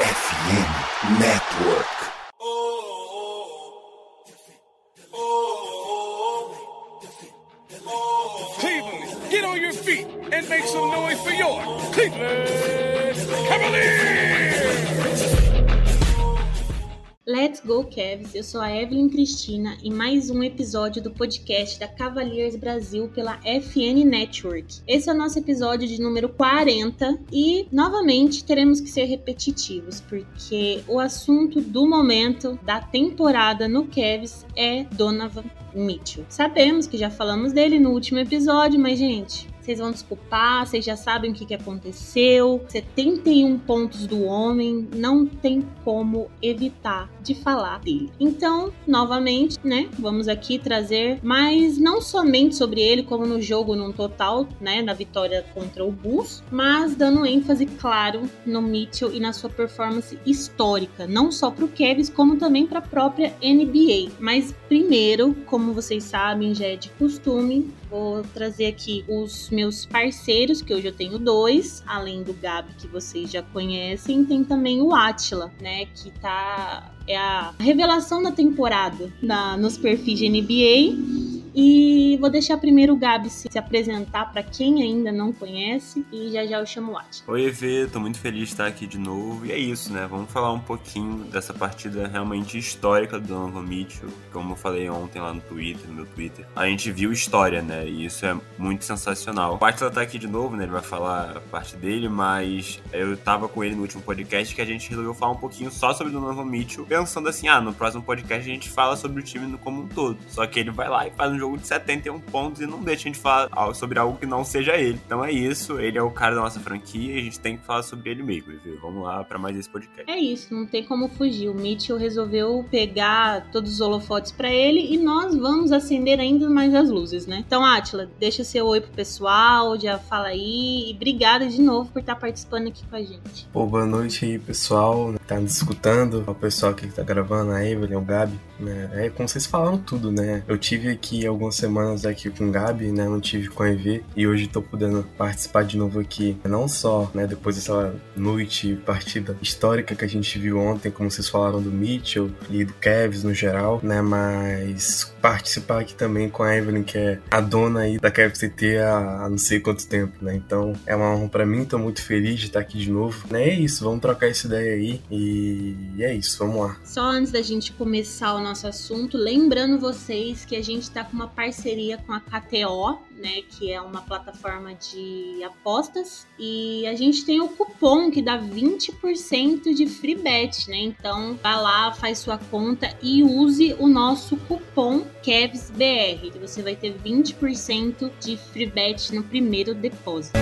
FM Network. Cleveland, get on your feet and make some noise for your Cleveland Cavaliers! Let's Go Cavs, eu sou a Evelyn Cristina e mais um episódio do podcast da Cavaliers Brasil pela FN Network. Esse é o nosso episódio de número 40 e novamente teremos que ser repetitivos porque o assunto do momento da temporada no Cavs é Donovan Mitchell. Sabemos que já falamos dele no último episódio, mas gente, vocês vão desculpar, vocês já sabem o que, que aconteceu. 71 pontos do homem, não tem como evitar de falar dele. Então, novamente, né, vamos aqui trazer, mas não somente sobre ele, como no jogo num total, né, na vitória contra o Bulls, mas dando ênfase, claro, no Mitchell e na sua performance histórica, não só para o Cavs, como também para a própria NBA. Mas primeiro, como vocês sabem, já é de costume, vou trazer aqui os meus parceiros, que hoje eu tenho dois, além do Gabi, que vocês já conhecem, tem também o Atila, né, que tá é a revelação da temporada na, nos perfis de NBA. E vou deixar primeiro o Gabi se, se apresentar para quem ainda não conhece e já já eu chamo o At. Oi, Evê, tô muito feliz de estar aqui de novo. E é isso, né? Vamos falar um pouquinho dessa partida realmente histórica do Donovan Mitchell. Como eu falei ontem lá no Twitter, no meu Twitter. A gente viu história, né? E isso é muito sensacional. O Atila tá aqui de novo, né? Ele vai falar a parte dele, mas eu tava com ele no último podcast que a gente resolveu falar um pouquinho só sobre o Donovan Mitchell, pensando assim, ah, no próximo podcast a gente fala sobre o time como um todo. Só que ele vai lá e faz um jogo de 71 pontos e não deixa a gente falar sobre algo que não seja ele. Então é isso, ele é o cara da nossa franquia e a gente tem que falar sobre ele mesmo, viu? Vamos lá para mais esse podcast. É isso, não tem como fugir. O Mitchell resolveu pegar todos os holofotes para ele e nós vamos acender ainda mais as luzes, né? Então, Atila, deixa seu oi pro pessoal, já fala aí e obrigada de novo por estar participando aqui com a gente. Pô, boa noite aí, pessoal, tá nos escutando, o pessoal aqui que tá gravando, a Evelyn, o Gabi, né? É como vocês falaram tudo, né? Eu tive aqui algumas semanas aqui com o Gabi, né? Não tive com a EV e hoje tô podendo participar de novo aqui. Não só, né? Depois dessa noite, partida histórica que a gente viu ontem, como vocês falaram do Mitchell e do Kevs no geral, né? Mas participar aqui também com a Evelyn, que é a dona aí da KFCT há, não sei quanto tempo, né? Então é uma honra pra mim, tô muito feliz de estar aqui de novo. Né? É isso, vamos trocar essa ideia aí e é isso, vamos lá. Só antes da gente começar o nosso assunto, lembrando vocês que a gente tá com uma parceria com a KTO, né, que é uma plataforma de apostas, e a gente tem o cupom que dá 20% de free bet, né? Então, vá lá, faz sua conta e use o nosso cupom KEVSBR, que você vai ter 20% de free bet no primeiro depósito.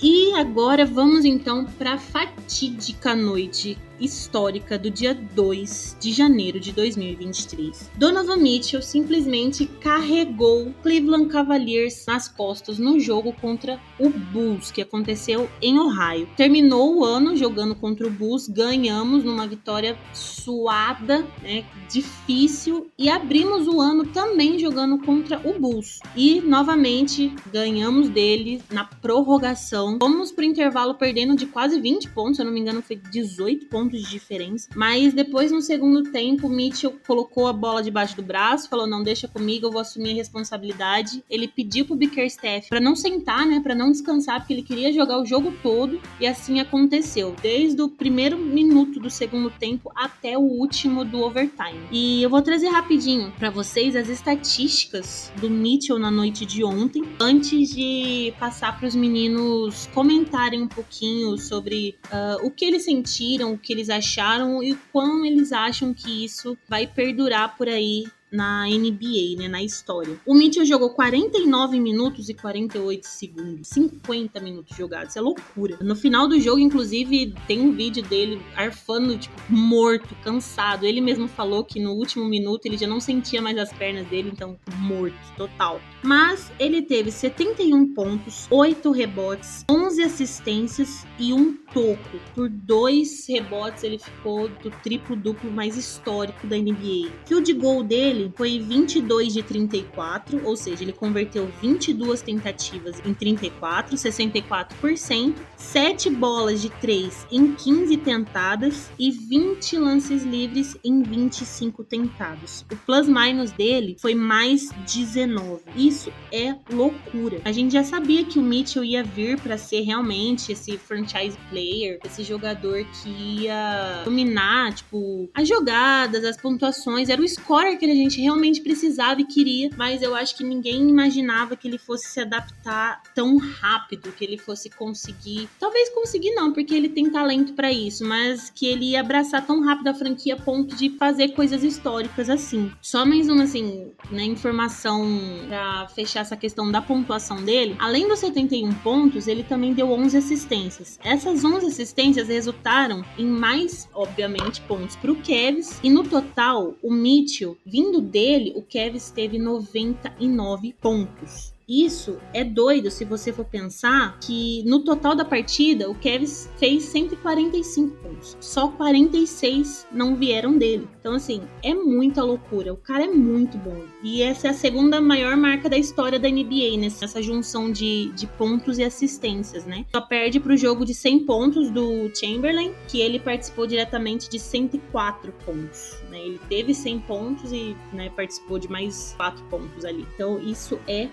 E agora vamos então para a fatídica noite histórica do dia 2 de janeiro de 2023. Donovan Mitchell simplesmente carregou Cleveland Cavaliers nas costas no jogo contra o Bulls, que aconteceu em Ohio. Terminou o ano jogando contra o Bulls, ganhamos numa vitória suada, né, difícil, e abrimos o ano também jogando contra o Bulls. E novamente ganhamos dele na prorrogação. Fomos pro intervalo perdendo de quase 20 pontos, se eu não me engano foi 18 pontos pontos de diferença. Mas depois, no segundo tempo, Mitchell colocou a bola debaixo do braço, falou: não, deixa comigo, eu vou assumir a responsabilidade. Ele pediu pro Bickerstaff para não sentar, né? para não descansar, porque ele queria jogar o jogo todo. E assim aconteceu. Desde o primeiro minuto do segundo tempo até o último do overtime. E eu vou trazer rapidinho para vocês as estatísticas do Mitchell na noite de ontem, antes de passar para os meninos comentarem um pouquinho sobre uh, o que eles sentiram, o que eles acharam e como eles acham que isso vai perdurar por aí na NBA, né, na história. O Mitchell jogou 49 minutos e 48 segundos, 50 minutos jogados, isso é loucura. No final do jogo, inclusive, tem um vídeo dele arfando, tipo, morto, cansado. Ele mesmo falou que no último minuto ele já não sentia mais as pernas dele, então morto, total. Mas ele teve 71 pontos, 8 rebotes, 11 assistências e um toco. Por dois rebotes, ele ficou do triplo-duplo mais histórico da NBA. Field goal dele dele foi 22 de 34, ou seja, ele converteu 22 tentativas em 34, 64%, 7 bolas de 3 em 15 tentadas e 20 lances livres em 25 tentados. O plus-minus dele foi mais 19. Isso é loucura. A gente já sabia que o Mitchell ia vir para ser realmente esse franchise player, esse jogador que ia dominar, tipo, as jogadas, as pontuações. Era o scorer que a gente realmente precisava e queria, mas eu acho que ninguém imaginava que ele fosse se adaptar tão rápido, que ele fosse conseguir. Talvez conseguir não, porque ele tem talento para isso, mas que ele ia abraçar tão rápido a franquia a ponto de fazer coisas históricas assim. Só mais uma, assim, né, informação pra fechar essa questão da pontuação dele. Além dos 71 pontos, ele também deu 11 assistências. Essas 11 assistências resultaram em mais, obviamente, pontos pro Kevs. E no total, o Mitchell, vindo dele, o Kevs teve 99 pontos. Isso é doido se você for pensar que no total da partida o Kevs fez 145 pontos. Só 46 não vieram dele. Então, assim, é muita loucura. O cara é muito bom. E essa é a segunda maior marca da história da NBA, nessa junção de, de pontos e assistências, né? Só perde pro jogo de 100 pontos do Chamberlain, que ele participou diretamente de 104 pontos. Né? Ele teve 100 pontos e né, participou de mais 4 pontos ali. Então, isso é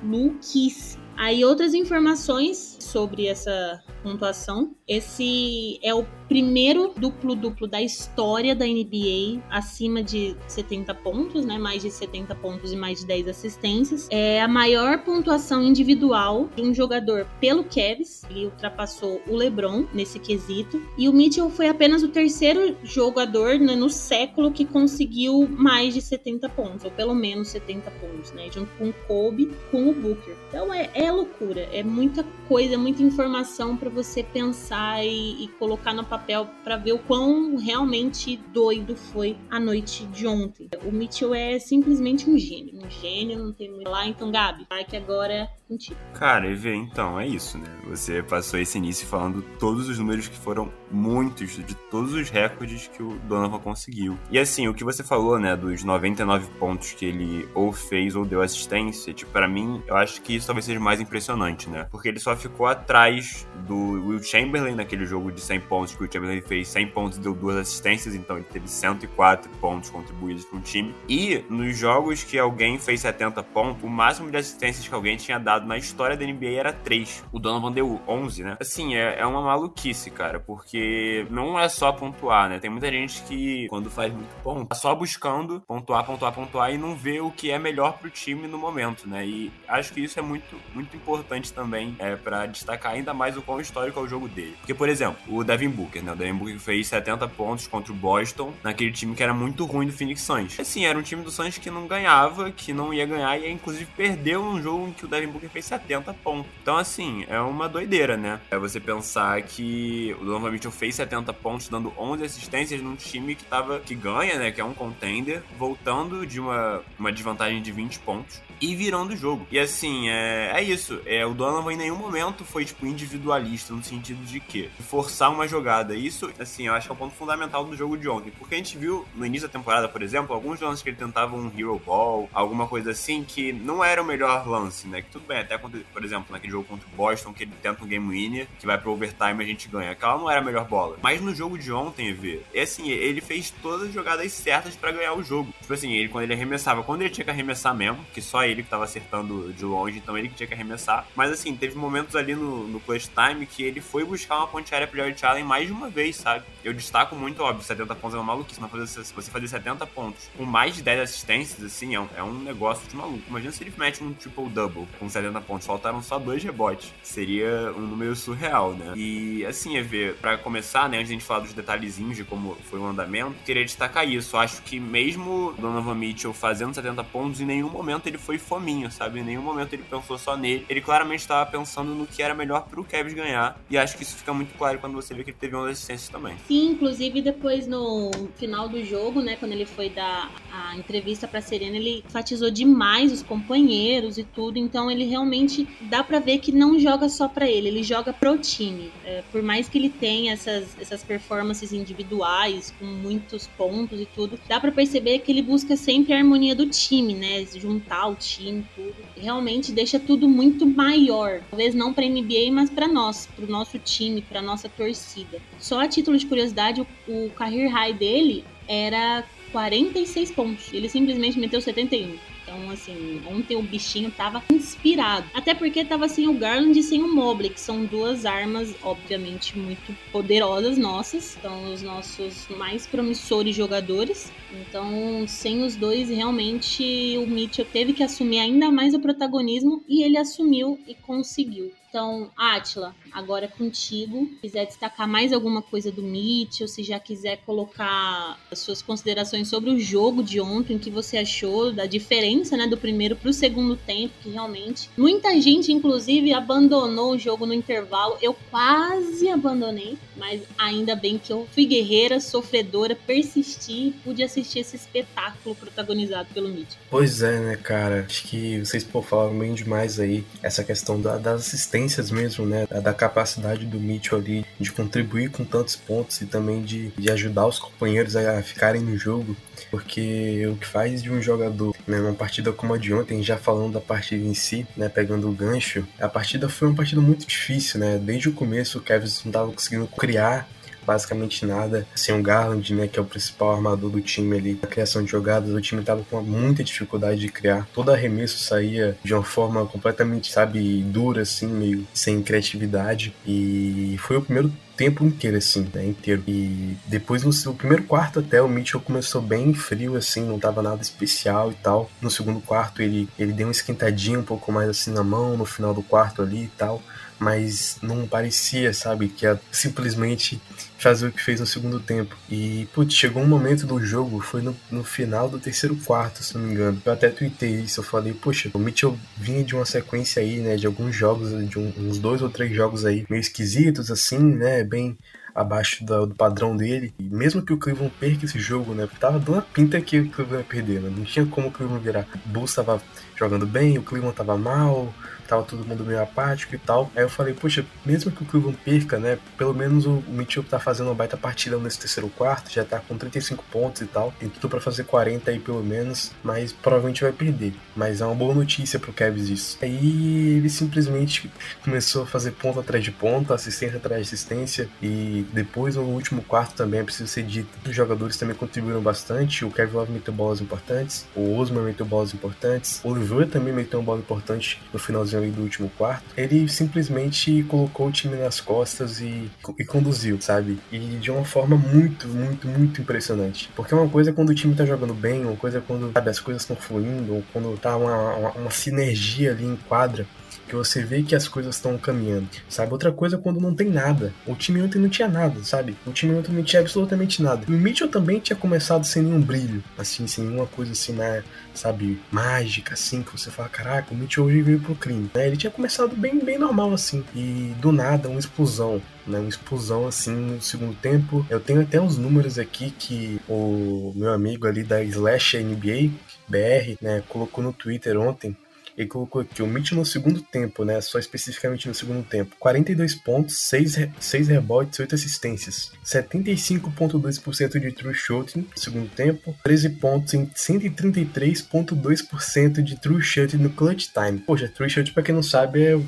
maluquice. Aí outras informações sobre essa pontuação. Esse é o primeiro duplo-duplo da história da NBA, acima de 70 pontos, né? Mais de 70 pontos e mais de 10 assistências. É a maior pontuação individual de um jogador pelo Cavs. Ele ultrapassou o LeBron nesse quesito. E o Mitchell foi apenas o terceiro jogador né, no século que conseguiu mais de 70 pontos, ou pelo menos 70 pontos, né? Junto com o Kobe, com o Booker. Então é, é loucura, é muita coisa, muita informação para você pensar e, e colocar no papel para ver o quão realmente doido foi a noite de ontem. O Mitchell é simplesmente um gênio, um gênio, não tem muito lá. Então, Gabi, vai que agora é contigo. Cara, e vê, então, é isso, né? Você passou esse início falando todos os números que foram muitos, de todos os recordes que o Donovan conseguiu. E assim, o que você falou, né, dos 99 pontos que ele ou fez ou deu assistência, tipo, para mim, eu acho que isso talvez seja mais impressionante, né? Porque ele só ficou atrás do Will Chamberlain naquele jogo de 100 pontos, que o Chamberlain fez 100 pontos e deu duas assistências, então ele teve 104 pontos contribuídos para um time. E nos jogos que alguém fez 70 pontos, o máximo de assistências que alguém tinha dado na história da NBA era 3. O Donovan deu 11, né? Assim, é, é uma maluquice, cara, porque não é só pontuar, né? Tem muita gente que, quando faz muito ponto, tá só buscando pontuar, pontuar, pontuar e não vê o que é melhor pro time no momento, né? E acho que isso é muito, muito importante também é, para destacar ainda mais o quão histórico é o jogo dele. Porque, por exemplo, o Devin Booker, né? O Devin Booker fez 70 pontos contra o Boston, naquele time que era muito ruim do Phoenix Suns. Assim, era um time do Suns que não ganhava, que não ia ganhar e inclusive perdeu num jogo em que o Devin Booker fez 70 pontos. Então, assim, é uma doideira, né? É você pensar que o Donovan Mitchell fez 70 pontos, dando 11 assistências num time que tava que ganha, né? Que é um contender, voltando de uma, uma desvantagem de 20 pontos e virando o jogo. E assim, é, é isso. É, o Donovan em nenhum momento foi, tipo, individualista, no sentido de que forçar uma jogada. Isso, assim, eu acho que é o ponto fundamental do jogo de ontem. Porque a gente viu no início da temporada, por exemplo, alguns lances que ele tentava um hero ball, alguma coisa assim, que não era o melhor lance, né? Que tudo bem, até quando, por exemplo, naquele jogo contra o Boston, que ele tenta um game winner, que vai pro overtime e a gente ganha. Aquela não era a melhor bola. Mas no jogo de ontem, vê, é assim, ele fez todas as jogadas certas para ganhar o jogo. Tipo assim, ele quando ele arremessava, quando ele tinha que arremessar mesmo, que só ele que tava acertando de longe, então ele que tinha que arremessar. Mas assim, teve momentos ali no, no clutch time que ele foi buscar uma ponte aérea pro Jared Allen mais de uma vez, sabe? Eu destaco muito, óbvio, 70 pontos é uma maluquice, mas fazer, se você fazer 70 pontos com mais de 10 assistências, assim, é um, é um negócio de maluco. Imagina se ele mete um triple-double com 70 pontos, faltaram só dois rebotes. Seria um número surreal, né? E assim, é ver, pra começar, né, antes de a gente falar dos detalhezinhos de como foi o andamento, queria destacar isso. Acho que mesmo Donovan Mitchell fazendo 70 pontos, em nenhum momento ele foi fominho, sabe? Em nenhum momento ele pensou só nele. Ele claramente estava pensando no que era melhor pro Cavs ganhar. E acho que isso fica muito claro quando você vê que ele teve uma assistência também. Sim, inclusive depois no final do jogo, né, quando ele foi dar a entrevista pra Serena, ele enfatizou demais os companheiros e tudo. Então ele realmente dá para ver que não joga só para ele, ele joga pro time. É, por mais que ele tenha essas, essas performances individuais, com muitos pontos e tudo, dá para perceber que ele busca sempre a harmonia do time, né? Juntar o time, tudo. Realmente deixa tudo muito maior. Talvez não para NBA, mas para nós, para o nosso time, para nossa torcida. Só a título de curiosidade, o, o career high dele era 46 pontos. Ele simplesmente meteu 71. Então, assim, ontem o bichinho tava inspirado. Até porque tava sem o Garland e sem o Mobley, que são duas armas, obviamente, muito poderosas nossas. São os nossos mais promissores jogadores. Então, sem os dois, realmente o Mitchell teve que assumir ainda mais o protagonismo e ele assumiu e conseguiu. Então, Atila, agora é contigo. Se quiser destacar mais alguma coisa do Mitchell, se já quiser colocar as suas considerações sobre o jogo de ontem, o que você achou da diferença né, do primeiro para o segundo tempo, que realmente muita gente, inclusive, abandonou o jogo no intervalo. Eu quase abandonei, mas ainda bem que eu fui guerreira, sofredora, persisti e pude assistir esse espetáculo protagonizado pelo Mitchell. Pois é, né, cara? Acho que vocês pô, falaram bem demais aí essa questão da, das assistências assistências mesmo, né? Da capacidade do Mitchell ali de contribuir com tantos pontos e também de, de ajudar os companheiros a ficarem no jogo. Porque o que faz de um jogador, né, numa partida como a de ontem, já falando da partida em si, né, pegando o gancho, a partida foi uma partida muito difícil, né? Desde o começo o Kevin não estava conseguindo criar basicamente nada. Sem o Garland, né, que é o principal armador do time ali, a criação de jogadas, o time tava com muita dificuldade de criar. Todo arremesso saía de uma forma completamente, sabe, dura, assim, meio sem criatividade. E foi o primeiro tempo inteiro, assim, né, inteiro. E depois, no primeiro quarto até, o Mitchell começou bem frio, assim, não tava nada especial e tal. No segundo quarto, ele, ele deu uma esquentadinha um pouco mais assim na mão, no final do quarto ali e tal mas não parecia, sabe, que ia simplesmente fazer o que fez no segundo tempo. E, putz, chegou um momento do jogo, foi no, no final do terceiro quarto, se não me engano. Eu até tuitei isso, eu falei, poxa, o Mitchell vinha de uma sequência aí, né, de alguns jogos, de um, uns dois ou três jogos aí meio esquisitos, assim, né, bem abaixo do, do, padrão dele. E mesmo que o Cleveland perca esse jogo, né? Porque tava dando a pinta que o Cleveland ia perder, né? Não tinha como o Cleveland virar. O Bulls tava jogando bem, o Cleveland tava mal, tava todo mundo meio apático e tal. Aí eu falei, poxa, mesmo que o Cleveland perca, né? Pelo menos o Mitchell tá fazendo uma baita partida nesse terceiro quarto, já tá com 35 pontos e tal. Tem tudo para fazer 40 aí pelo menos, mas provavelmente vai perder. Mas é uma boa notícia pro Cavs isso. Aí ele simplesmente começou a fazer ponto atrás de ponto, assistência atrás de assistência. E depois no último quarto também, é preciso ser dito, os jogadores também contribuíram bastante. O Kevin Love meteu bolas importantes, o Osman meteu bolas importantes, o Oliver também meteu uma bola importante no finalzinho ali do último quarto, ele simplesmente colocou o time nas costas e, e conduziu, sabe? E de uma forma muito, muito, muito impressionante. Porque uma coisa é quando o time tá jogando bem, uma coisa é quando sabe, as coisas estão fluindo, ou quando tá uma, uma, uma sinergia ali em quadra que você vê que as coisas estão caminhando, sabe? Outra coisa é quando não tem nada. O time ontem não tinha nada, sabe? O time ontem não tinha absolutamente nada. E o Mitchell também tinha começado sem nenhum brilho, assim, sem nenhuma coisa assim, né, sabe, mágica, assim, que você fala, caraca, o Mitchell hoje veio pro crime. Né? Ele tinha começado bem, bem normal, assim, e do nada, uma explosão, né, uma explosão assim no segundo tempo. Eu tenho até uns números aqui que o meu amigo ali da Slash NBA BR, né, colocou no Twitter ontem ele colocou aqui o Mitch no segundo tempo, né? Só especificamente no segundo tempo. 42 pontos, 6, re 6 rebotes, 8 assistências. 75,2% de true shooting no segundo tempo. 13 pontos em 133,2% de true shooting no clutch time. Poxa, true shooting, pra quem não sabe, é,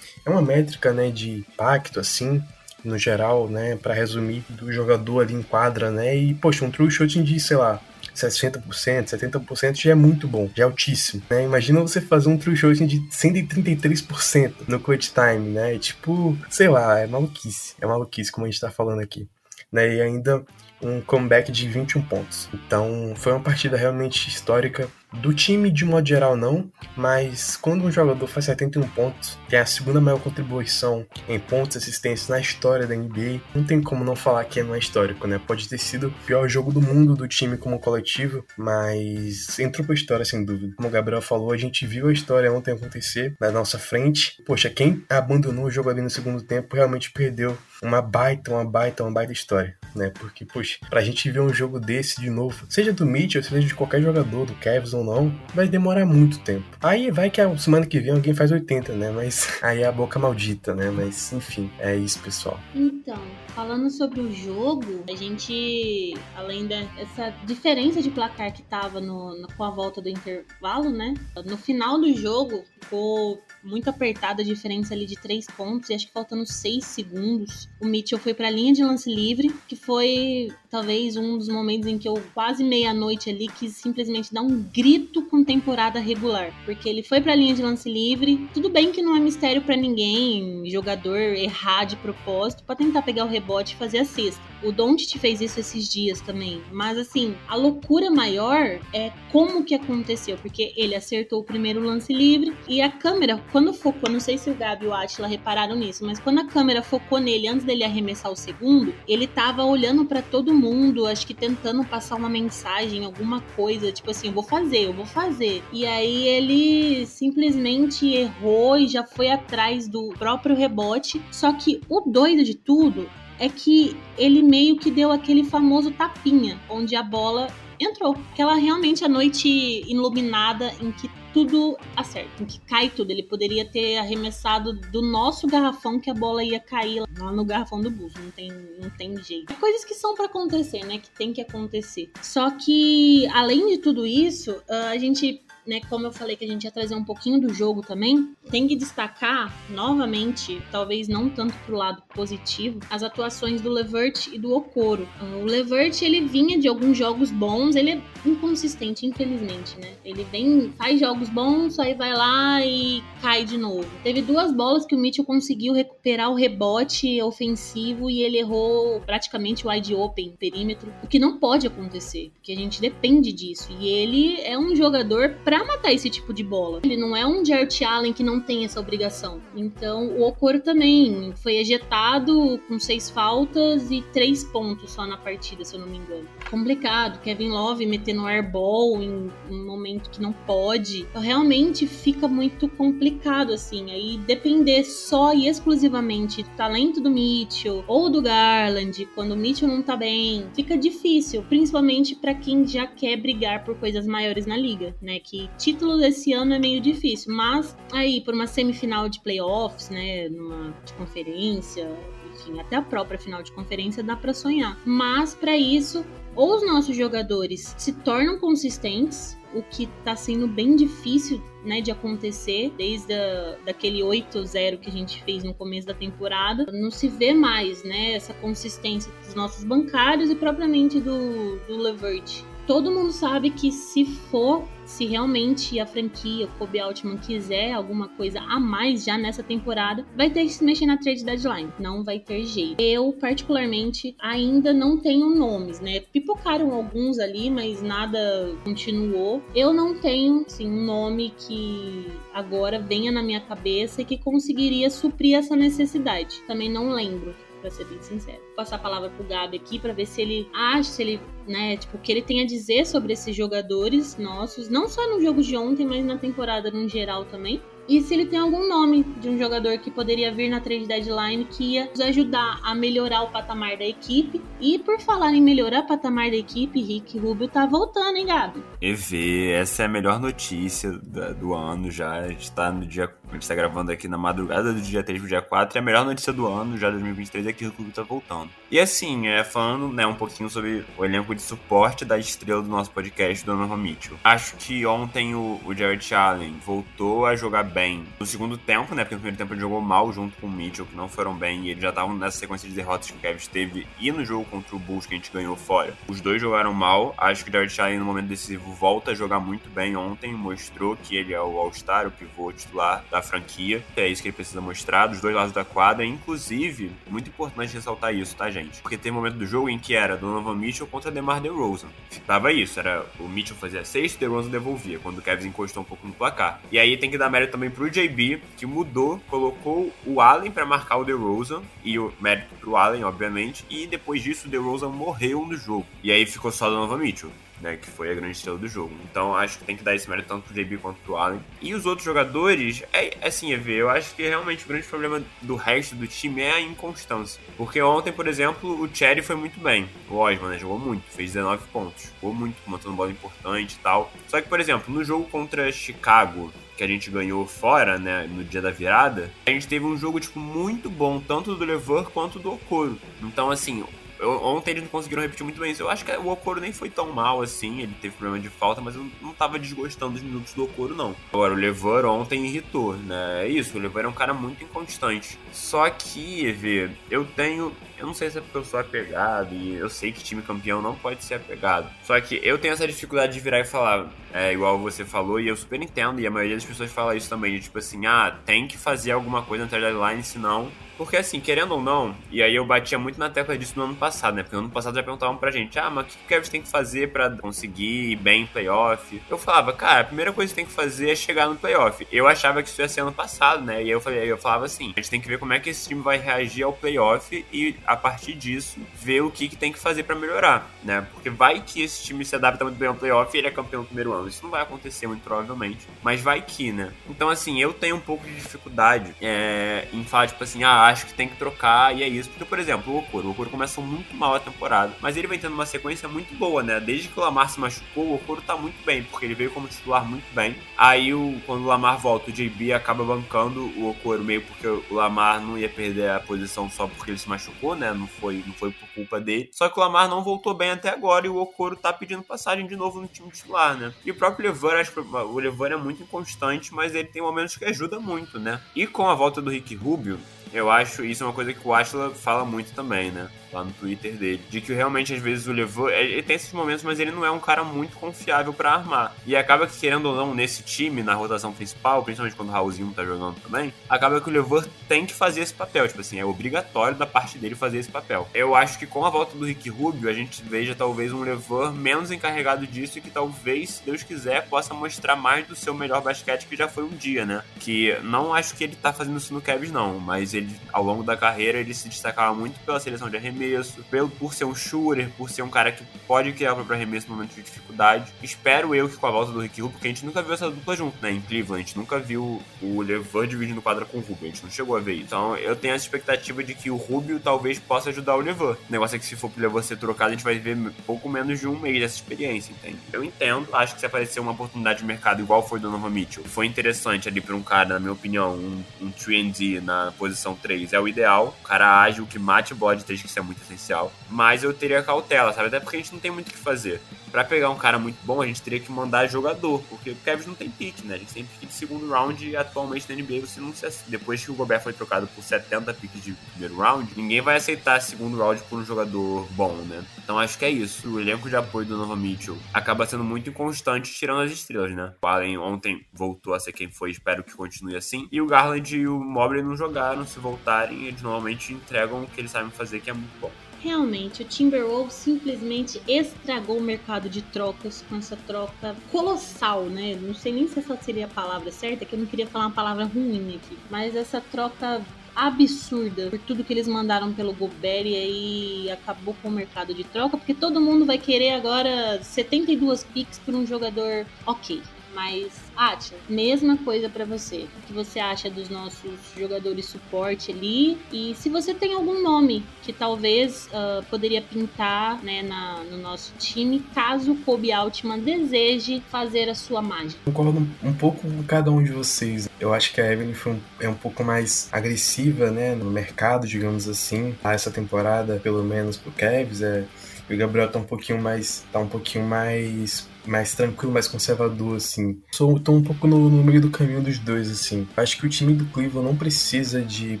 é uma métrica, né? De impacto, assim, no geral, né, para resumir, do jogador ali em quadra, né? E, poxa, um true shooting de, sei lá, 60%, 70% já é muito bom, já é altíssimo, né? Imagina você fazer um true shooting de 133% no clutch time, né? Tipo, sei lá, é maluquice, é maluquice como a gente tá falando aqui. Né? E ainda um comeback de 21 pontos. Então foi uma partida realmente histórica. Do time, de modo geral, não, mas quando um jogador faz 71 pontos, tem a segunda maior contribuição em pontos e assistências na história da NBA, não tem como não falar que é histórico, né? Pode ter sido o pior jogo do mundo do time como coletivo, mas entrou pra história sem dúvida. Como o Gabriel falou, a gente viu a história ontem acontecer na nossa frente. Poxa, quem abandonou o jogo ali no segundo tempo realmente perdeu uma baita, uma baita, uma baita história, né? Porque, poxa, pra gente ver um jogo desse de novo, seja do Mitchell, seja de qualquer jogador, do Cavs ou não, vai demorar muito tempo. Aí vai que a semana que vem alguém faz 80, né? Mas aí é a boca maldita, né? Mas enfim, é isso, pessoal. Então, falando sobre o jogo, a gente, além dessa diferença de placar que tava no, no, com a volta do intervalo, né? No final do jogo, ficou muito apertada a diferença ali de três pontos, e acho que faltando seis segundos, o Mitchell foi para a linha de lance livre, que foi talvez um dos momentos em que eu quase meia-noite ali quis simplesmente dar um grito com temporada regular, porque ele foi para a linha de lance livre. Tudo bem que não é mistério para ninguém jogador errar de propósito para tentar pegar o rebote e fazer a cesta. O Doncic fez isso esses dias também, mas assim, a loucura maior é como que aconteceu, porque ele acertou o primeiro lance livre e a câmera, quando focou, não sei se o Gabi e o Atila repararam nisso, mas quando a câmera focou nele antes dele arremessar o segundo, ele tava olhando para todo mundo, acho que tentando passar uma mensagem, alguma coisa, tipo assim, eu vou fazer, eu vou fazer. E aí ele simplesmente errou e já foi atrás do próprio rebote. Só que o doido de tudo é que ele meio que deu aquele famoso tapinha, onde a bola entrou. Aquela realmente a noite iluminada em que tudo acerta, em que cai tudo. Ele poderia ter arremessado do nosso garrafão que a bola ia cair lá no garrafão do bus. Não tem, não tem jeito. Coisas que são para acontecer, né? Que tem que acontecer. Só que, além de tudo isso, a gente né, como eu falei que a gente ia trazer um pouquinho do jogo também, tem que destacar novamente, talvez não tanto pro lado positivo, as atuações do Levert e do Okoro. O Levert, ele vinha de alguns jogos bons, ele é inconsistente, infelizmente, né? Ele vem, faz jogos bons, aí vai lá e cai de novo. Teve duas bolas que o Mitchell conseguiu recuperar o rebote ofensivo e ele errou praticamente wide open, perímetro, o que não pode acontecer, porque a gente depende disso. E ele é um jogador para para matar esse tipo de bola. Ele não é um Jarrett Allen que não tem essa obrigação. Então, o Okoro também foi ejetado com seis faltas e três pontos só na partida, se eu não me engano. Complicado. Kevin Love metendo airball em um momento que não pode. Então, realmente fica muito complicado, assim. Aí depender só e exclusivamente do talento do Mitchell ou do Garland, quando o Mitchell não tá bem, fica difícil, principalmente para quem já quer brigar por coisas maiores na liga, né? Que título desse ano é meio difícil, mas aí por uma semifinal de playoffs, né, numa de conferência, enfim, até a própria final de conferência dá para sonhar. Mas para isso, ou os nossos jogadores se tornam consistentes, o que tá sendo bem difícil, né, de acontecer desde a, daquele 8-0 que a gente fez no começo da temporada. Não se vê mais, né, essa consistência dos nossos bancários e propriamente do, do Levert. Todo mundo sabe que se for se realmente a franquia, o Kobe Altman, quiser alguma coisa a mais já nessa temporada, vai ter que se mexer na trade deadline. Não vai ter jeito. Eu, particularmente, ainda não tenho nomes, né? Pipocaram alguns ali, mas nada continuou. Eu não tenho, assim, um nome que agora venha na minha cabeça e que conseguiria suprir essa necessidade. Também não lembro para ser bem sincero. Vou passar a palavra pro Gabi aqui para ver se ele acha, se ele, né, tipo, o que ele tem a dizer sobre esses jogadores nossos, não só no jogo de ontem, mas na temporada no geral também. E se ele tem algum nome de um jogador que poderia vir na trade deadline que ia nos ajudar a melhorar o patamar da equipe. E por falar em melhorar o patamar da equipe, Rick Rubio tá voltando, hein, Gabi? EV, essa é a melhor notícia do ano já. A gente tá no dia. A gente tá gravando aqui na madrugada do dia 3 pro dia 4. E a melhor notícia do ano, já 2023, é que o Rubio tá voltando. E assim, é, falando né, um pouquinho sobre o elenco de suporte da estrela do nosso podcast, Donovan Mitchell. Acho que ontem o, o Jared Allen voltou a jogar bem no segundo tempo, né? Porque no primeiro tempo ele jogou mal junto com o Mitchell, que não foram bem, e eles já estavam nessa sequência de derrotas que o Kevin teve e no jogo contra o Bulls que a gente ganhou fora. Os dois jogaram mal. Acho que o Jared Allen no momento decisivo volta a jogar muito bem ontem, mostrou que ele é o All-Star, o pivô titular da franquia. É isso que ele precisa mostrar dos dois lados da quadra, inclusive, muito importante ressaltar isso, tá, gente? Porque tem um momento do jogo em que era Donovan Mitchell contra DeMar DeRozan. Tava isso, era o Mitchell fazia sexto, DeRozan devolvia, quando o Kevin encostou um pouco no placar. E aí tem que dar mérito também também pro JB, que mudou, colocou o Allen para marcar o DeRozan, e o mérito pro Allen, obviamente, e depois disso o DeRozan morreu no jogo. E aí ficou só Donovan Mitchell. né, que foi a grande estrela do jogo. Então acho que tem que dar esse mérito tanto pro JB quanto pro Allen. E os outros jogadores, é assim, é ver, eu acho que realmente o grande problema do resto do time é a inconstância. Porque ontem, por exemplo, o Cherry foi muito bem. O Osman, né, jogou muito, fez 19 pontos. Jogou muito, montando bola importante e tal. Só que, por exemplo, no jogo contra Chicago, que a gente ganhou fora, né, no dia da virada, a gente teve um jogo, tipo, muito bom, tanto do Lever quanto do Okoro. Então, assim, eu, ontem eles não conseguiram repetir muito bem isso. Eu acho que o Okoro nem foi tão mal assim, ele teve problema de falta, mas eu não tava desgostando dos minutos do Okoro, não. Agora, o Levar ontem irritou, né? É isso, o Levar é um cara muito inconstante. Só que, vê, eu tenho. Eu não sei se é porque eu sou apegado e eu sei que time campeão não pode ser apegado. Só que eu tenho essa dificuldade de virar e falar, é, igual você falou, e eu super entendo, e a maioria das pessoas fala isso também, de tipo assim, ah, tem que fazer alguma coisa na deadline, senão porque assim, querendo ou não, e aí eu batia muito na tecla disso no ano passado, né? Porque no ano passado já perguntavam pra gente, ah, mas o que o Kevin tem que fazer para conseguir ir bem em playoff? Eu falava, cara, a primeira coisa que tem que fazer é chegar no playoff. Eu achava que isso ia ser ano passado, né? E aí eu falei, eu falava assim, a gente tem que ver como é que esse time vai reagir ao playoff e a partir disso ver o que, que tem que fazer para melhorar, né? Porque vai que esse time se adapta muito bem ao playoff e ele é campeão no primeiro ano. Isso não vai acontecer muito provavelmente, mas vai que, né? Então assim, eu tenho um pouco de dificuldade é, em falar, tipo assim, ah, acho que tem que trocar e é isso. Porque, por exemplo, o Okoro. O Okoro começou muito mal a temporada, mas ele vem tendo uma sequência muito boa, né? Desde que o Lamar se machucou, o Okoro tá muito bem, porque ele veio como titular muito bem. Aí, o, quando o Lamar volta, o JB acaba bancando o Okoro meio porque o Lamar não ia perder a posição só porque ele se machucou, né? Não foi, não foi por culpa dele. Só que o Lamar não voltou bem até agora e o Okoro tá pedindo passagem de novo no time titular, né? E o próprio Levan, acho que o Levan é muito inconstante, mas ele tem momentos que ajuda muito, né? E com a volta do Rick Rubio, eu acho isso é uma coisa que o Ashla fala muito também, né? Lá no Twitter dele. De que realmente, às vezes, o Levou. Ele tem esses momentos, mas ele não é um cara muito confiável para armar. E acaba que, querendo ou não, nesse time, na rotação principal, principalmente quando o Raulzinho tá jogando também, acaba que o Levou tem que fazer esse papel. Tipo assim, é obrigatório da parte dele fazer esse papel. Eu acho que com a volta do Rick Rubio, a gente veja talvez um Levou menos encarregado disso e que talvez, se Deus quiser, possa mostrar mais do seu melhor basquete que já foi um dia, né? Que não acho que ele tá fazendo isso no Cavs, não, mas ele, ao longo da carreira, ele se destacava muito pela seleção de arremesso, pelo, por ser um shooter, por ser um cara que pode criar o próprio arremesso no momento de dificuldade. Espero eu que com a volta do Rick Rubio, porque a gente nunca viu essa dupla junto, né? Em Cleveland, a gente nunca viu o Levan dividindo quadra com o Rubio, a gente não chegou a ver isso. Então eu tenho essa expectativa de que o Rubio talvez possa ajudar o Levan. O negócio é que se for pro Levan ser trocado, a gente vai ver pouco menos de um mês dessa experiência, entende? Eu entendo, acho que se aparecer uma oportunidade de mercado igual foi do Nova Mitchell, foi interessante ali pra um cara, na minha opinião, um, um 3 na posição 3 é o ideal. O cara ágil, que mate bola de 3, que é muito essencial. Mas eu teria cautela, sabe? Até porque a gente não tem muito o que fazer. Pra pegar um cara muito bom, a gente teria que mandar jogador, porque o Cavs não tem pique, né? A gente tem pique de segundo round e atualmente na NBA você não se Depois que o Gobert foi trocado por 70 piques de primeiro round, ninguém vai aceitar segundo round por um jogador bom, né? Então acho que é isso. O elenco de apoio do Nova Mitchell acaba sendo muito inconstante, tirando as estrelas, né? O Allen ontem voltou a ser quem foi, espero que continue assim. E o Garland e o Mobley não jogaram, se voltarem, eles normalmente entregam o que eles sabem fazer, que é muito bom. Realmente, o Timberwolves simplesmente estragou o mercado de trocas com essa troca colossal, né? Não sei nem se essa seria a palavra certa, que eu não queria falar uma palavra ruim aqui, mas essa troca absurda por tudo que eles mandaram pelo Gobert e aí acabou com o mercado de troca, porque todo mundo vai querer agora 72 picks por um jogador ok. Mas, Atia, mesma coisa para você. O que você acha dos nossos jogadores suporte ali? E se você tem algum nome que talvez uh, poderia pintar né, na, no nosso time, caso o Kobe Altman deseje fazer a sua mágica. Concordo um pouco com cada um de vocês. Eu acho que a Evelyn um, é um pouco mais agressiva né, no mercado, digamos assim, essa temporada, pelo menos pro Cavs. É, e o Gabriel tá um pouquinho mais. tá um pouquinho mais mais tranquilo, mais conservador, assim. Sou, tô um pouco no, no, meio do caminho dos dois, assim. Acho que o time do Cleveland não precisa de,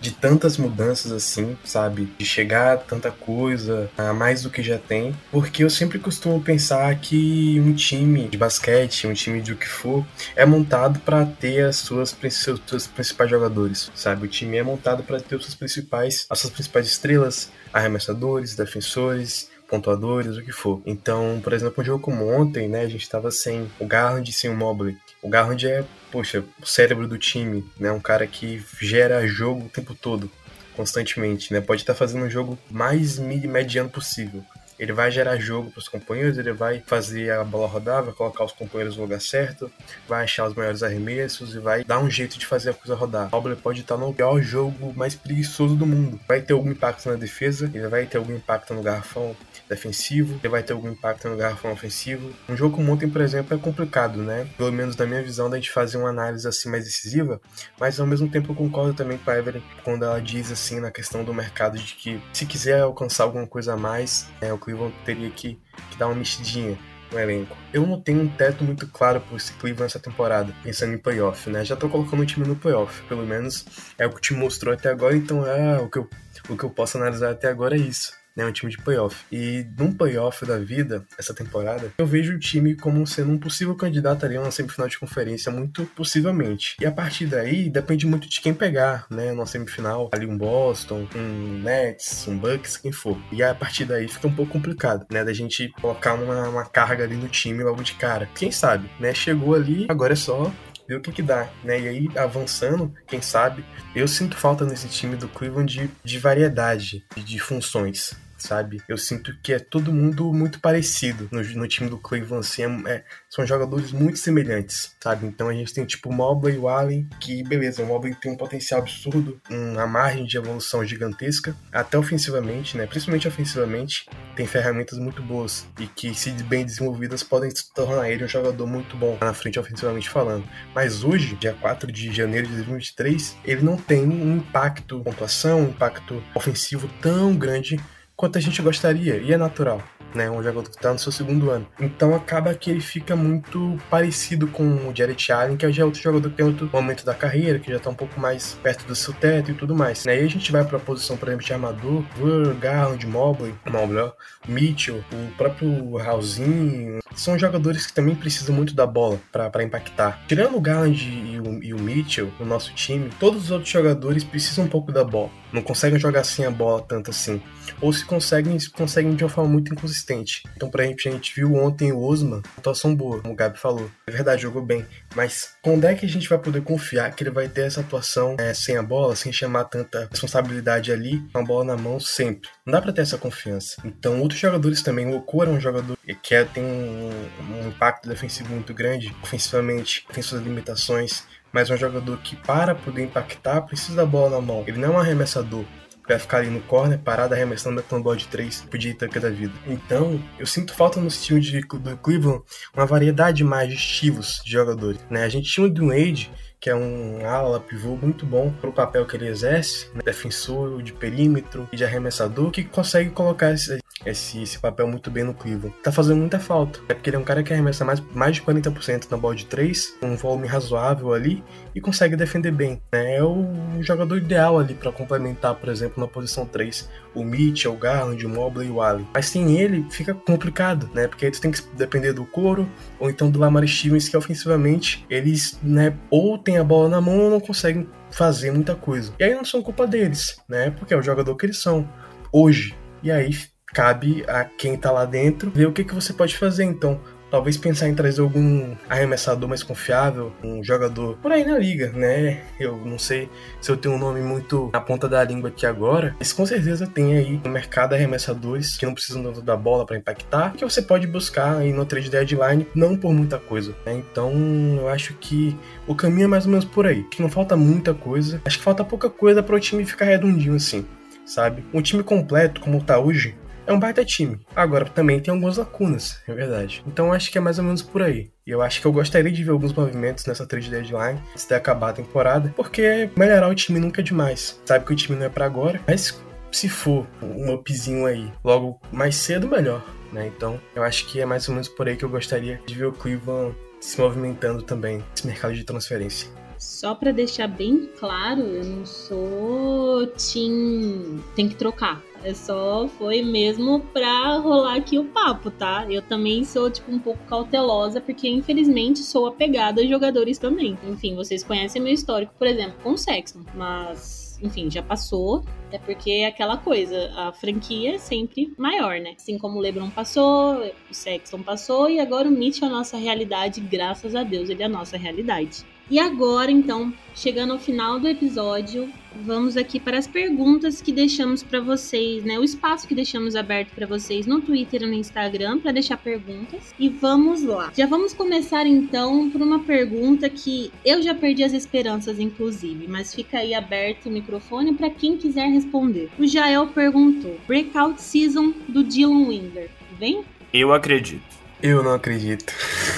de tantas mudanças, assim, sabe? De chegar a tanta coisa, a mais do que já tem. Porque eu sempre costumo pensar que um time de basquete, um time de o que for, é montado para ter as suas, seus, principais jogadores, sabe? O time é montado para ter os seus principais, as suas principais estrelas, arremessadores, defensores, pontuadores, o que for. Então, por exemplo, um jogo como ontem, né, a gente tava sem o Garland e sem o Mobley. O Garland é, poxa, o cérebro do time, né, um cara que gera jogo o tempo todo, constantemente, né, pode estar tá fazendo um jogo mais mediano possível. Ele vai gerar jogo para os companheiros, ele vai fazer a bola rodar, vai colocar os companheiros no lugar certo, vai achar os maiores arremessos e vai dar um jeito de fazer a coisa rodar. O pode estar no pior jogo mais preguiçoso do mundo. Vai ter algum impacto na defesa, ele vai ter algum impacto no garrafão defensivo, ele vai ter algum impacto no garrafão ofensivo. Um jogo como ontem, por exemplo, é complicado, né? Pelo menos da minha visão, da gente fazer uma análise assim mais decisiva, mas ao mesmo tempo eu concordo também com a Evelyn quando ela diz assim na questão do mercado de que se quiser alcançar alguma coisa a mais, é, o Cleveland teria que, que dar uma mexidinha no elenco. Eu não tenho um teto muito claro por esse Cleveland essa temporada, pensando em playoff, né? Já tô colocando o time no playoff, pelo menos é o que time mostrou até agora, então é o que eu, o que eu posso analisar até agora é isso né, um time de playoff. E num playoff da vida, essa temporada, eu vejo o time como sendo um possível candidato ali a uma semifinal de conferência, muito possivelmente. E a partir daí, depende muito de quem pegar, né, numa semifinal, ali um Boston, um Nets, um Bucks, quem for. E a partir daí fica um pouco complicado, né, da gente colocar uma, uma carga ali no time logo de cara. Quem sabe, né, chegou ali, agora é só ver o que que dá, né? E aí, avançando, quem sabe, eu sinto falta nesse time do Cleveland de, de variedade de, de funções sabe? Eu sinto que é todo mundo muito parecido no, no time do Cleveland, assim, é, é, são jogadores muito semelhantes, sabe? Então a gente tem tipo o Mobley e o Allen, que beleza, o Mobley tem um potencial absurdo, uma margem de evolução gigantesca, até ofensivamente, né? Principalmente ofensivamente, tem ferramentas muito boas e que, se bem desenvolvidas, podem tornar ele um jogador muito bom na frente ofensivamente falando. Mas hoje, dia 4 de janeiro de 2023, ele não tem um impacto pontuação, um impacto ofensivo tão grande quanto a gente gostaria, e é natural né? Um jogador que está no seu segundo ano. Então acaba que ele fica muito parecido com o Jared Allen, que é já outro jogador que tem outro momento da carreira, que já está um pouco mais perto do seu teto e tudo mais. Né? E aí a gente vai para a posição, por exemplo, de armador, Burr, Garland, Mobley, Mobley, Mitchell, o próprio Raulzinho. São jogadores que também precisam muito da bola para impactar. Tirando o Garland e o, e o Mitchell no nosso time, todos os outros jogadores precisam um pouco da bola. Não conseguem jogar sem a bola tanto assim. Ou se conseguem, conseguem de uma forma muito inconsistente consistente. Então, pra gente, a gente viu ontem o Osman, atuação boa, como o Gabi falou. É verdade, jogou bem. Mas quando é que a gente vai poder confiar que ele vai ter essa atuação é, sem a bola, sem chamar tanta responsabilidade ali, com a bola na mão sempre? Não dá pra ter essa confiança. Então, outros jogadores também. O Okura é um jogador que é, tem um, um impacto defensivo muito grande, ofensivamente, tem suas limitações mas um jogador que para poder impactar precisa da bola na mão. Ele não é um arremessador vai ficar ali no corner, parado, arremessando, metendo bola de três, pedir tanque da vida. Então, eu sinto falta no time de, do Cleveland uma variedade mais de estilos de jogadores. Né? A gente tinha o Dunade, que é um ala pivô muito bom para o papel que ele exerce, né? defensor de perímetro e de arremessador, que consegue colocar esse, esse, esse, papel muito bem no Cleveland. Tá fazendo muita falta. É porque ele é um cara que arremessa mais, mais de 40% na bola de 3, um volume razoável ali e consegue defender bem. Né? É o jogador ideal ali para complementar, por exemplo, na posição 3, o Mitchell, o Garland, o Mobley e o Allen. Mas sem ele fica complicado, né? Porque aí tu tem que depender do Coro ou então do Lamar Stevens, que ofensivamente eles, né, ou tem a bola na mão ou não conseguem fazer muita coisa. E aí não são culpa deles, né? Porque é o jogador que eles são hoje. E aí cabe a quem tá lá dentro ver o que, que você pode fazer. Então, talvez pensar em trazer algum arremessador mais confiável, um jogador por aí na liga, né? Eu não sei se eu tenho um nome muito na ponta da língua aqui agora, mas com certeza tem aí no mercado arremessadores que não precisam da bola para impactar, que você pode buscar aí no trade deadline, não por muita coisa. Né? Então, eu acho que o caminho é mais ou menos por aí. Que não falta muita coisa, acho que falta pouca coisa para o time ficar redondinho assim, sabe? Um time completo como tá hoje, é um baita time. Agora também tem algumas lacunas, é verdade. Então acho que é mais ou menos por aí. E eu acho que eu gostaria de ver alguns movimentos nessa trade deadline antes de acabar a temporada, porque melhorar o time nunca é demais. Sabe que o time não é para agora, mas se for um upzinho aí logo mais cedo, melhor. Né? Então eu acho que é mais ou menos por aí que eu gostaria de ver o Cleveland se movimentando também nesse mercado de transferência. Só para deixar bem claro, eu não sou team tem que trocar. É só foi mesmo pra rolar aqui o papo, tá? Eu também sou, tipo, um pouco cautelosa, porque infelizmente sou apegada a jogadores também. Enfim, vocês conhecem meu histórico, por exemplo, com o Sexton, mas enfim, já passou. É porque é aquela coisa, a franquia é sempre maior, né? Assim como o LeBron passou, o Sexton passou e agora o Mitch é a nossa realidade, graças a Deus, ele é a nossa realidade. E agora, então, chegando ao final do episódio, vamos aqui para as perguntas que deixamos para vocês, né? O espaço que deixamos aberto para vocês no Twitter e no Instagram para deixar perguntas. E vamos lá. Já vamos começar então por uma pergunta que eu já perdi as esperanças, inclusive, mas fica aí aberto o microfone para quem quiser responder. O Jael perguntou: Breakout Season do Dylan Winder. Vem? Eu acredito. Eu não acredito.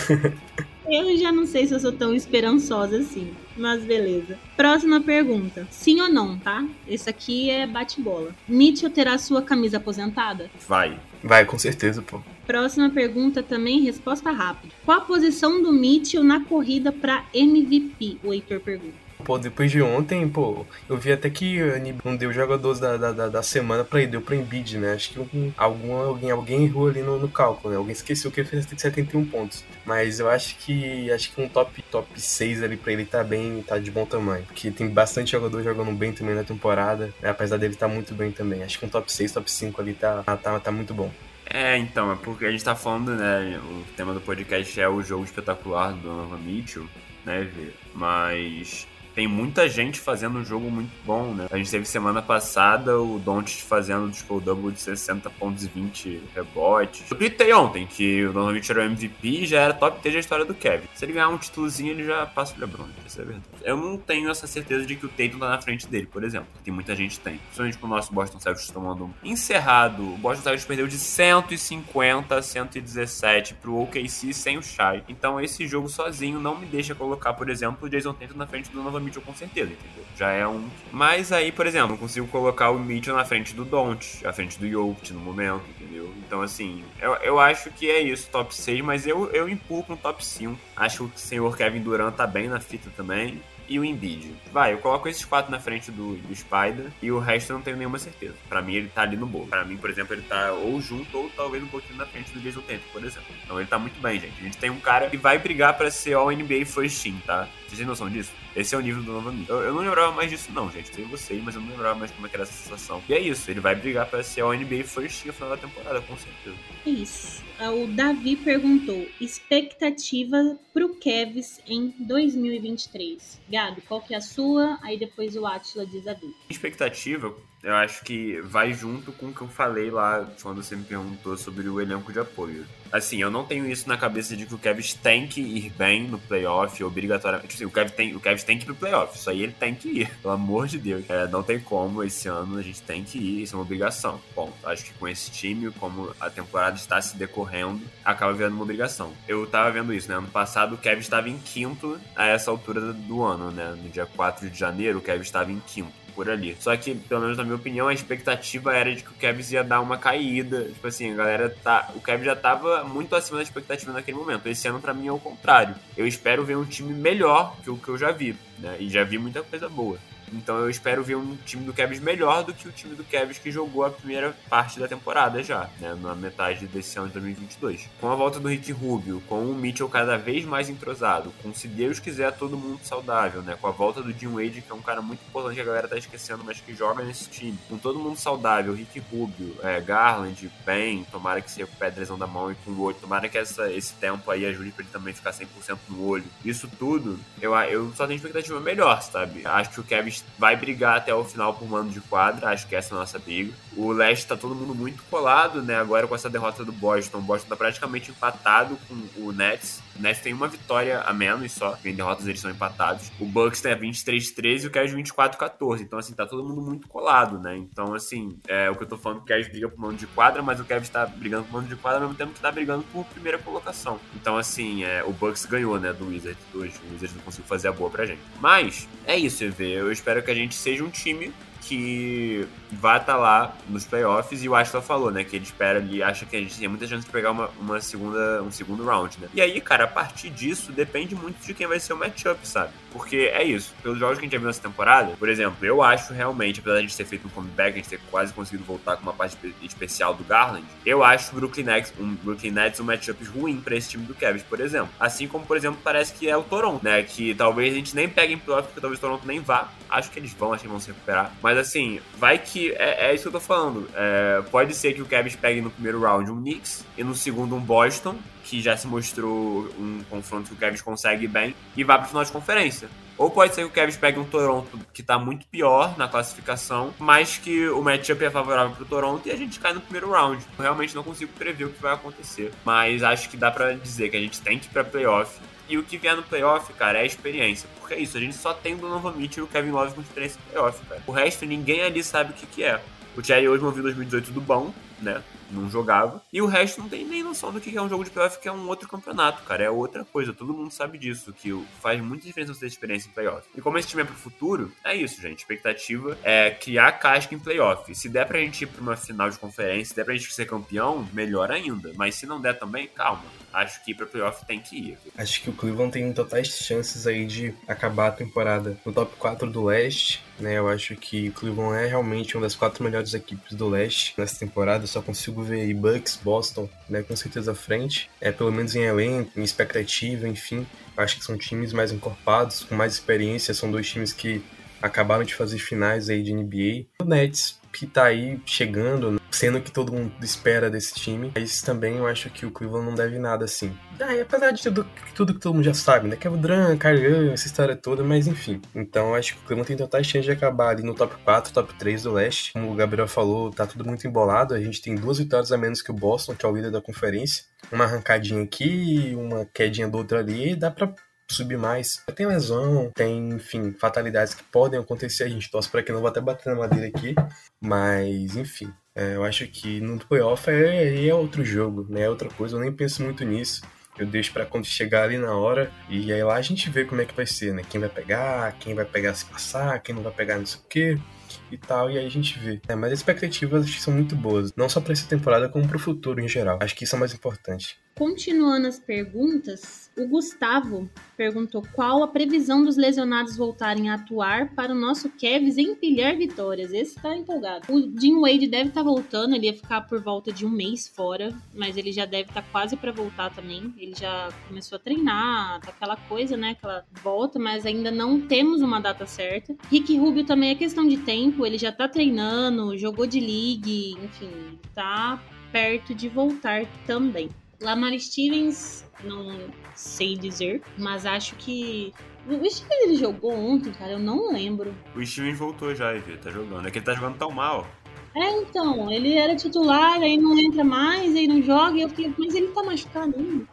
Eu já não sei se eu sou tão esperançosa assim, mas beleza. Próxima pergunta. Sim ou não, tá? Esse aqui é bate-bola. Mitchell terá sua camisa aposentada? Vai. Vai, com certeza, pô. Próxima pergunta também, resposta rápida. Qual a posição do Mitchell na corrida para MVP? O Heitor pergunta. Pô, depois de ontem, pô, eu vi até que não deu jogadores da, da, da semana pra ele, deu pra Embiid, né? Acho que um, algum, alguém, alguém errou ali no, no cálculo, né? Alguém esqueceu que ele fez 71 pontos. Mas eu acho que acho que um top, top 6 ali pra ele tá bem, tá de bom tamanho. Porque tem bastante jogador jogando bem também na temporada, né? apesar dele tá muito bem também. Acho que um top 6, top 5 ali tá, tá, tá muito bom. É, então, é porque a gente tá falando, né? O tema do podcast é o jogo espetacular do Donovan Mitchell, né, Mas tem muita gente fazendo um jogo muito bom, né? A gente teve semana passada o Doncic fazendo tipo, o double de 60 pontos e 20 rebotes. Eu tweetei ontem que o Donovan era o MVP e já era top 3 da história do Kevin. Se ele ganhar um títulozinho, ele já passa o LeBron, isso é verdade. Eu não tenho essa certeza de que o Tatum tá na frente dele, por exemplo. Que muita gente tem. Principalmente com o nosso Boston Celtics tomando encerrado. O Boston Celtics perdeu de 150 a 117 pro OKC sem o Shai. Então esse jogo sozinho não me deixa colocar, por exemplo, o Jason Tatum na frente do Donovan Mitchell com certeza, entendeu? Já é um. Mas aí, por exemplo, não consigo colocar o Mitchell na frente do Don't, na frente do Jokic no momento, entendeu? Então, assim, eu, eu acho que é isso, top 6, mas eu, eu empurro um top 5. Acho que o senhor Kevin Durant tá bem na fita também e o Embiid. Vai, eu coloco esses quatro na frente do, do Spider e o resto eu não tenho nenhuma certeza. Para mim ele tá ali no bolo. Para mim, por exemplo, ele tá ou junto ou talvez um pouquinho na frente do Jason Tatum, por exemplo. Então ele tá muito bem, gente. A gente tem um cara que vai brigar para ser All NBA First Team, tá? Vocês têm noção disso? Esse é o nível do Nova eu, eu não lembrava mais disso não, gente. Sei vocês, mas eu não lembrava mais como é era essa sensação. E é isso, ele vai brigar para ser All NBA First Team no final da temporada, com certeza. Isso. Ah, o Davi perguntou: expectativa pro Kevs em 2023. Gabi, qual que é a sua? Aí depois o Atila diz a dele. Expectativa, eu acho que vai junto com o que eu falei lá quando você me perguntou sobre o elenco de apoio. Assim, eu não tenho isso na cabeça de que o Kevs tem que ir bem no playoff, obrigatoriamente. Tipo assim, o Kevs tem, o Kevs tem que ir pro playoff, isso aí ele tem que ir, pelo amor de Deus. É, não tem como, esse ano a gente tem que ir, isso é uma obrigação. Bom, acho que com esse time, como a temporada está se decorrendo, acaba virando uma obrigação. Eu tava vendo isso, né? Ano passado o Kevin estava em quinto a essa altura do ano, né? No dia 4 de janeiro, o Kevin estava em quinto por ali. Só que, pelo menos na minha opinião, a expectativa era de que o Kevin ia dar uma caída. Tipo assim, a galera tá. O Kevin já tava muito acima da expectativa naquele momento. Esse ano, para mim, é o contrário. Eu espero ver um time melhor que o que eu já vi, né? E já vi muita coisa boa. Então eu espero ver um time do Cavs melhor do que o time do Cavs que jogou a primeira parte da temporada já, né, na metade desse ano de 2022. Com a volta do Rick Rubio, com o Mitchell cada vez mais entrosado, com se Deus quiser todo mundo saudável, né, com a volta do Jim Wade, que é um cara muito importante a galera tá esquecendo, mas que joga nesse time, com todo mundo saudável, Rick Rubio, é, Garland, Ben, tomara que se recupere a lesão da mão e com o olho, tomara que essa, esse tempo aí ajude pra ele também ficar 100% no olho. Isso tudo, eu, eu só tenho expectativa melhor, sabe? Acho que o Vai brigar até o final por mando de quadra, acho que essa é a nossa briga. O leste tá todo mundo muito colado, né? Agora com essa derrota do Boston, o Boston tá praticamente empatado com o Nets. O Nets tem uma vitória a menos só, em derrotas eles são empatados. O Bucks tem a 23-13 e o Cavs 24-14. Então, assim, tá todo mundo muito colado, né? Então, assim, é o que eu tô falando, o Cavs briga por mando de quadra, mas o Cavs tá brigando por mando de quadra ao mesmo tempo que tá brigando por primeira colocação. Então, assim, é, o Bucks ganhou, né, do Wizards hoje. O Wizards não conseguiu fazer a boa pra gente. Mas, é isso, EV. Eu espero que a gente seja um time que vai estar tá lá nos playoffs e o Ashton falou, né, que ele espera, ele acha que a gente tem muita chance de pegar uma, uma segunda, um segundo round, né? E aí, cara, a partir disso depende muito de quem vai ser o matchup, sabe? Porque é isso, pelos jogos que a gente já viu nessa temporada, por exemplo, eu acho realmente, apesar de a gente ter feito um comeback, a gente ter quase conseguido voltar com uma parte especial do Garland, eu acho o Brooklyn Nets um, Brooklyn Nets um matchup ruim para esse time do Cavs, por exemplo. Assim como, por exemplo, parece que é o Toronto, né, que talvez a gente nem pegue em playoff, porque talvez o Toronto nem vá, Acho que eles vão, acho que vão se recuperar. Mas assim, vai que. É, é isso que eu tô falando. É, pode ser que o Cavs pegue no primeiro round um Knicks e no segundo um Boston, que já se mostrou um confronto que o Cavs consegue bem, e vá pro final de conferência. Ou pode ser que o Cavs pegue um Toronto que tá muito pior na classificação, mas que o matchup é favorável pro Toronto e a gente cai no primeiro round. Eu realmente não consigo prever o que vai acontecer, mas acho que dá para dizer que a gente tem que ir pra playoff. E o que vier no playoff, cara, é a experiência. Porque é isso, a gente só tem o Donovan Mitchell e o Kevin Love com experiência no playoff, cara. O resto, ninguém ali sabe o que, que é. O Thierry hoje viu 2018 do bom, né? Não jogava. E o resto não tem nem noção do que é um jogo de playoff, que é um outro campeonato, cara. É outra coisa. Todo mundo sabe disso, que faz muita diferença você ter experiência em playoff. E como esse time é pro futuro, é isso, gente. Expectativa é criar casca em playoff. Se der pra gente ir pra uma final de conferência, se der pra gente ser campeão, melhor ainda. Mas se não der também, calma. Acho que ir pra playoff tem que ir. Acho que o Cleveland tem totais chances aí de acabar a temporada no top 4 do leste né? Eu acho que Cleveland é realmente uma das quatro melhores equipes do leste nessa temporada. Eu só consigo ver aí Bucks, Boston, né? Com certeza à frente. É pelo menos em elenco, em expectativa, enfim. Acho que são times mais encorpados, com mais experiência. São dois times que acabaram de fazer finais aí de NBA. O Nets que tá aí chegando, sendo que todo mundo espera desse time. Mas também eu acho que o Cleveland não deve nada assim. Ah, apesar de tudo, tudo que todo mundo já sabe, né? Kevin Durant, Kyrie essa história toda, mas enfim. Então eu acho que o Cleveland tem totais chances de acabar ali no top 4, top 3 do leste. Como o Gabriel falou, tá tudo muito embolado. A gente tem duas vitórias a menos que o Boston, que é o líder da conferência. Uma arrancadinha aqui, uma quedinha do outro ali, dá pra subir mais. Tem lesão, tem, enfim, fatalidades que podem acontecer. A gente torce para que não vá até bater na madeira aqui. Mas, enfim, é, eu acho que no playoff é, é outro jogo, né? É outra coisa. Eu nem penso muito nisso. Eu deixo para quando chegar ali na hora e aí lá a gente vê como é que vai ser, né? Quem vai pegar, quem vai pegar se passar, quem não vai pegar não sei o quê e tal, e aí a gente vê. É, mas as expectativas acho que são muito boas, não só para essa temporada, como para o futuro em geral. Acho que isso é mais importante. Continuando as perguntas, o Gustavo perguntou qual a previsão dos lesionados voltarem a atuar para o nosso Kevs empilhar vitórias. Esse tá empolgado. O Jim Wade deve estar tá voltando, ele ia ficar por volta de um mês fora, mas ele já deve estar tá quase para voltar também. Ele já começou a treinar, tá aquela coisa, né? Aquela volta, mas ainda não temos uma data certa. Rick Rubio também é questão de tempo, ele já tá treinando, jogou de league, enfim, tá perto de voltar também. Lamar Stevens, não sei dizer, mas acho que. O Stevens ele jogou ontem, cara, eu não lembro. O Stevens voltou já, Ivy, tá jogando. É que ele tá jogando tão mal. É, então, ele era titular, aí não entra mais, aí não joga, e eu fiquei, mas ele tá machucado ainda.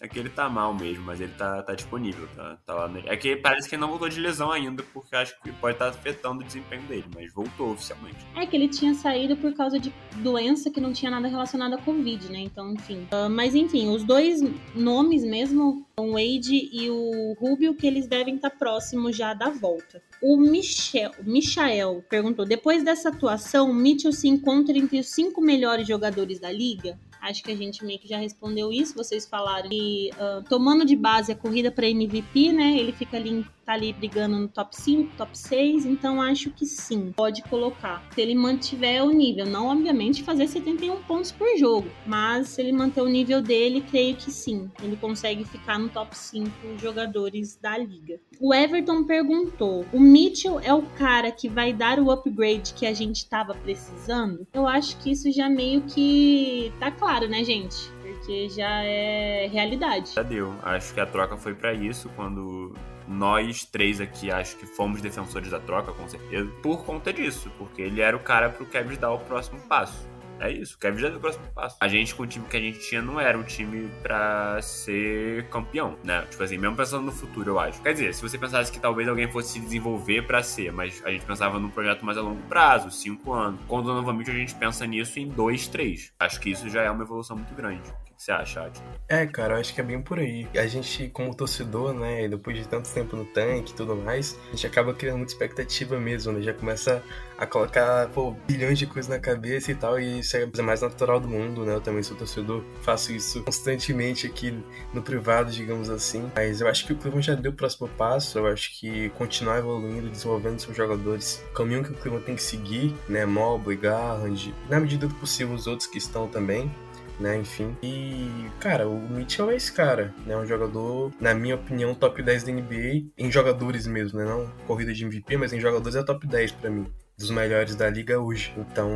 É que ele tá mal mesmo, mas ele tá, tá disponível, tá, tá lá. No... É que parece que ele não voltou de lesão ainda, porque acho que pode estar tá afetando o desempenho dele, mas voltou oficialmente. É que ele tinha saído por causa de doença que não tinha nada relacionado à Covid, né? Então, enfim. Uh, mas enfim, os dois nomes mesmo, o Wade e o Rubio, que eles devem estar tá próximos já da volta. O Michel, Michael perguntou: depois dessa atuação, Mitchell se encontra entre os cinco melhores jogadores da liga? Acho que a gente meio que já respondeu isso. Vocês falaram que, uh, tomando de base a corrida para MVP, né? Ele fica ali tá ali brigando no top 5, top 6, então acho que sim, pode colocar. Se ele mantiver o nível, não obviamente fazer 71 pontos por jogo, mas se ele manter o nível dele, creio que sim, ele consegue ficar no top 5 jogadores da liga. O Everton perguntou: o Mitchell é o cara que vai dar o upgrade que a gente estava precisando? Eu acho que isso já meio que tá claro, né, gente? porque já é realidade. Já deu. Acho que a troca foi para isso quando nós três aqui acho que fomos defensores da troca, com certeza, por conta disso, porque ele era o cara pro Kevin dar o próximo passo. É isso, o Kevin já deu o próximo passo. A gente, com o time que a gente tinha, não era um time pra ser campeão, né? Tipo assim, mesmo pensando no futuro, eu acho. Quer dizer, se você pensasse que talvez alguém fosse se desenvolver para ser, mas a gente pensava num projeto mais a longo prazo, cinco anos. Quando novamente a gente pensa nisso em dois, três. Acho que isso já é uma evolução muito grande você acha, Atila? É, cara, eu acho que é bem por aí. A gente, como torcedor, né, depois de tanto tempo no tanque e tudo mais, a gente acaba criando muita expectativa mesmo, né? Já começa a colocar, pô, bilhões de coisas na cabeça e tal, e isso é a coisa mais natural do mundo, né? Eu também sou torcedor, faço isso constantemente aqui no privado, digamos assim. Mas eu acho que o Cleveland já deu o próximo passo, eu acho que continuar evoluindo, desenvolvendo seus jogadores, o caminho que o Cleveland tem que seguir, né? Mobley, Garland, na medida do possível os outros que estão também, né? Enfim. E, cara, o Mitchell é esse cara, né? Um jogador, na minha opinião, top 10 da NBA, em jogadores mesmo, né? Não corrida de MVP, mas em jogadores é top 10 para mim dos melhores da liga hoje. Então,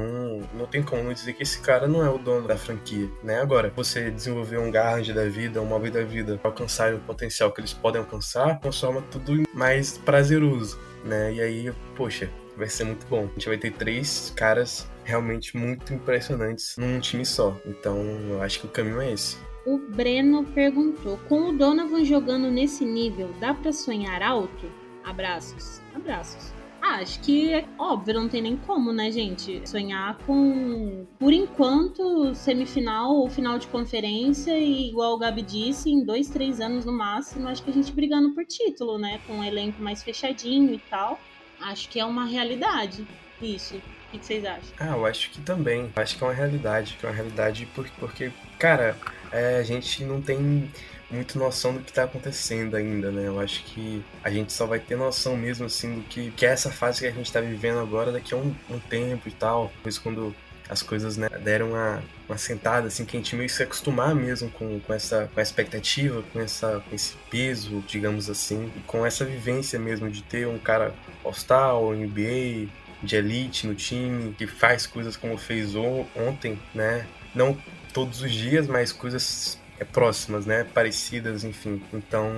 não tem como dizer que esse cara não é o dono da franquia, né? Agora, você desenvolver um Garland da vida, um Mobley da vida, alcançar o potencial que eles podem alcançar, transforma tudo mais prazeroso, né? E aí, poxa, vai ser muito bom. A gente vai ter três caras realmente muito impressionantes num time só. Então, eu acho que o caminho é esse. O Breno perguntou: com o Donovan jogando nesse nível, dá para sonhar alto? Abraços. Abraços. Ah, acho que é óbvio, não tem nem como, né, gente? Sonhar com, por enquanto, semifinal ou final de conferência, e igual o Gabi disse, em dois, três anos no máximo, acho que a gente brigando por título, né? Com um elenco mais fechadinho e tal. Acho que é uma realidade isso. O que vocês acham? Ah, eu acho que também. Acho que é uma realidade. Que é uma realidade porque, porque cara, é, a gente não tem muito noção do que está acontecendo ainda, né? Eu acho que a gente só vai ter noção mesmo, assim, do que, que é essa fase que a gente está vivendo agora daqui a um, um tempo e tal. Depois quando as coisas né, deram uma, uma sentada, assim, que a gente meio que se acostumar mesmo com, com, essa, com a expectativa, com, essa, com esse peso, digamos assim, e com essa vivência mesmo de ter um cara All-Star, NBA, de elite no time, que faz coisas como fez ontem, né? Não todos os dias, mas coisas é, próximas, né? Parecidas, enfim. Então,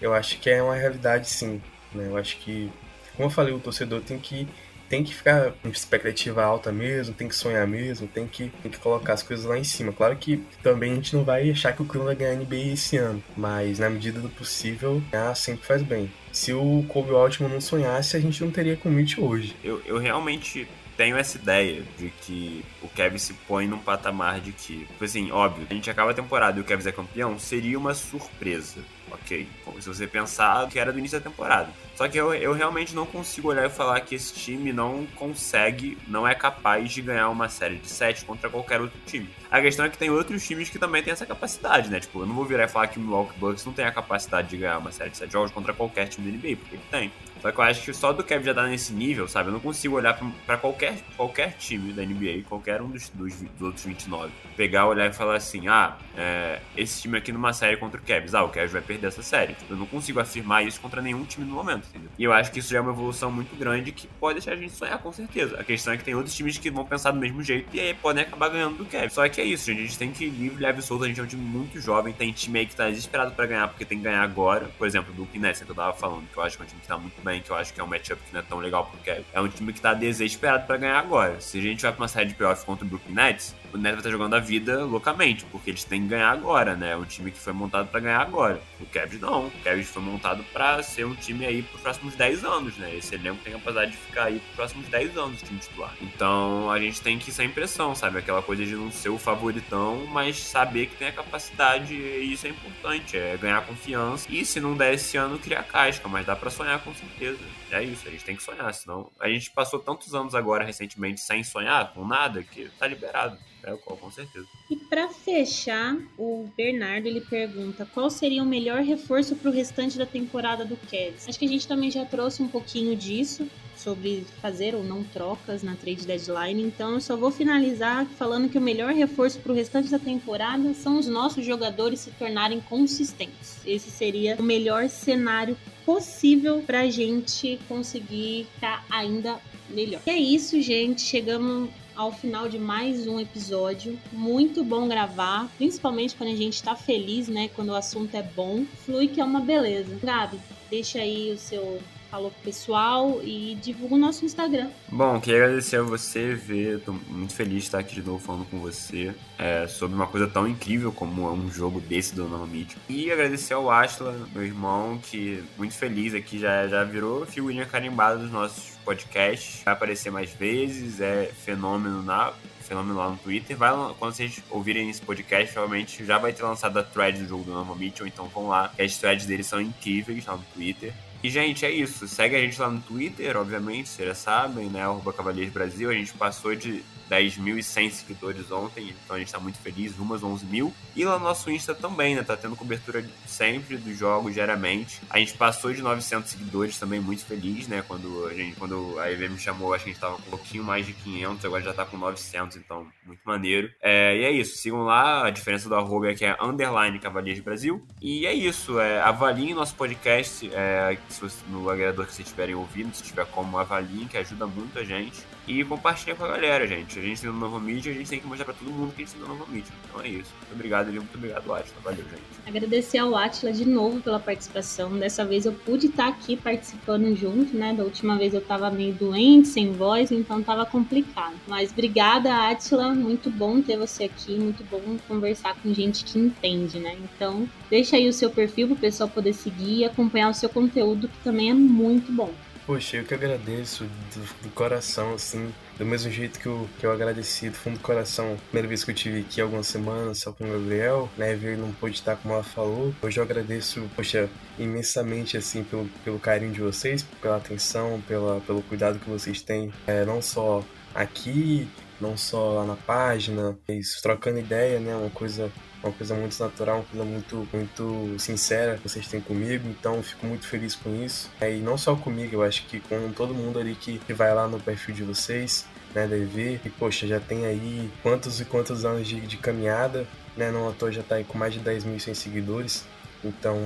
eu acho que é uma realidade, sim. Né? Eu acho que, como eu falei, o torcedor tem que tem que ficar com expectativa alta mesmo, tem que sonhar mesmo, tem que, tem que colocar as coisas lá em cima. Claro que também a gente não vai achar que o Cleveland vai ganhar NBA esse ano, mas na medida do possível, ganhar sempre faz bem. Se o Kobe Altman não sonhasse, a gente não teria commit hoje. Eu, eu realmente tenho essa ideia de que o Kevin se põe num patamar de que, tipo assim, óbvio, a gente acaba a temporada e o Kevin é campeão, seria uma surpresa, ok? Se você pensar que era do início da temporada. Só que eu, eu realmente não consigo olhar e falar que esse time não consegue, não é capaz de ganhar uma série de 7 contra qualquer outro time. A questão é que tem outros times que também têm essa capacidade, né? Tipo, eu não vou virar e falar que o Milwaukee Bucks não tem a capacidade de ganhar uma série de 7 jogos contra qualquer time da NBA, porque ele tem. Só que eu acho que só do Kevin já tá nesse nível, sabe? Eu não consigo olhar para qualquer, qualquer time da NBA, qualquer um dos, dos, dos, outros 29, pegar, olhar e falar assim: ah, é, esse time aqui numa série contra o Kevin, ah, o Kevin vai perder essa série. Tipo, eu não consigo afirmar isso contra nenhum time no momento, entendeu? E eu acho que isso já é uma evolução muito grande que pode deixar a gente sonhar com certeza. A questão é que tem outros times que vão pensar do mesmo jeito e aí podem acabar ganhando do Kevin. Só que é isso, gente. A gente tem que ir livre, leve e solto. A gente é um time muito jovem, tem time aí que tá desesperado para ganhar porque tem que ganhar agora. Por exemplo, do Nets, que eu tava falando, que eu acho que é um time que tá muito bem, que eu acho que é um match matchup que não é tão legal pro Kevin. É um time que tá desesperado para ganhar agora. Se a gente vai pra uma série de playoff contra o Brooklyn Nets, o Nets vai estar tá jogando a vida loucamente, porque eles têm que ganhar agora, né? É um time que foi montado para ganhar agora. O Kevin não. O Kevin foi montado para ser um time aí pros próximos 10 anos, né? Esse elenco tem a capacidade de ficar aí pros próximos 10 anos o time titular. Então a gente tem que ir sem pressão, sabe? Aquela coisa de não ser o favoritão, mas saber que tem a capacidade e isso é importante. É ganhar confiança. E se não der esse ano, criar casca, mas dá para sonhar com certeza. É isso, a gente tem que sonhar, senão a gente passou tantos anos agora recentemente sem sonhar com nada que tá liberado. É o qual, com certeza. E para fechar, o Bernardo ele pergunta qual seria o melhor reforço para o restante da temporada do Cavs. Acho que a gente também já trouxe um pouquinho disso sobre fazer ou não trocas na trade deadline. Então eu só vou finalizar falando que o melhor reforço para o restante da temporada são os nossos jogadores se tornarem consistentes. Esse seria o melhor cenário possível para a gente conseguir estar ainda melhor. E é isso, gente. Chegamos ao final de mais um episódio. Muito bom gravar, principalmente quando a gente tá feliz, né? Quando o assunto é bom. Flui que é uma beleza. Gabi, deixa aí o seu falou pro pessoal e divulga o nosso Instagram. Bom, queria agradecer a você, ver, tô muito feliz de estar aqui de novo falando com você é, sobre uma coisa tão incrível como um jogo desse do Nova Meet. E agradecer ao Ashla, meu irmão, que muito feliz aqui, já, já virou figurinha carimbada dos nossos podcasts, vai aparecer mais vezes, é fenômeno na fenômeno lá no Twitter. Vai, quando vocês ouvirem esse podcast, provavelmente já vai ter lançado a thread do jogo do Nova Mitchell, então vão lá. As threads deles são incríveis lá no Twitter. E, gente, é isso. Segue a gente lá no Twitter, obviamente, vocês já sabem, né? Arroba Cavaleiros Brasil. A gente passou de 10.100 seguidores ontem, então a gente tá muito feliz, umas 11 mil. E lá no nosso Insta também, né? Tá tendo cobertura sempre dos jogos diariamente. A gente passou de 900 seguidores também, muito feliz, né? Quando a gente, quando a EV me chamou, acho que a gente tava com um pouquinho mais de 500, agora já tá com 900, então muito maneiro. É, e é isso, sigam lá, a diferença do arroba é que é underline Cavaleiros Brasil. E é isso, é, avaliem nosso podcast é, você, no agregador que vocês estiverem ouvindo, se tiver como, avaliem, que ajuda muito a gente. E compartilhem com a galera, gente. A gente tem no Novo Mídia, a gente tem que mostrar pra todo mundo que a gente tem no Novo Mídia. Então é isso. Muito obrigado, Eli. Muito obrigado, Atila. Valeu, gente. Agradecer ao Atila de novo pela participação. Dessa vez eu pude estar aqui participando junto, né? Da última vez eu tava meio doente, sem voz, então tava complicado. Mas obrigada, Atila. Muito bom ter você aqui. Muito bom conversar com gente que entende, né? Então, deixa aí o seu perfil pro pessoal poder seguir e acompanhar o seu conteúdo, que também é muito bom. Poxa, eu que agradeço do, do, coração, assim, do mesmo jeito que eu, que eu agradeci do fundo do coração, primeira vez que eu tive aqui algumas semanas só com o Gabriel, né, ele não pôde estar como ela falou. Hoje eu agradeço, poxa, imensamente, assim, pelo, pelo carinho de vocês, pela atenção, pela, pelo cuidado que vocês têm, é, não só aqui, não só lá na página, isso, trocando ideia, né, uma coisa uma coisa muito natural, uma coisa muito, muito sincera que vocês têm comigo, então fico muito feliz com isso. É, e não só comigo, eu acho que com todo mundo ali que, que vai lá no perfil de vocês, né, da EV, e poxa, já tem aí quantos e quantos anos de, de caminhada, né, não à toa já tá aí com mais de 10.100 seguidores, então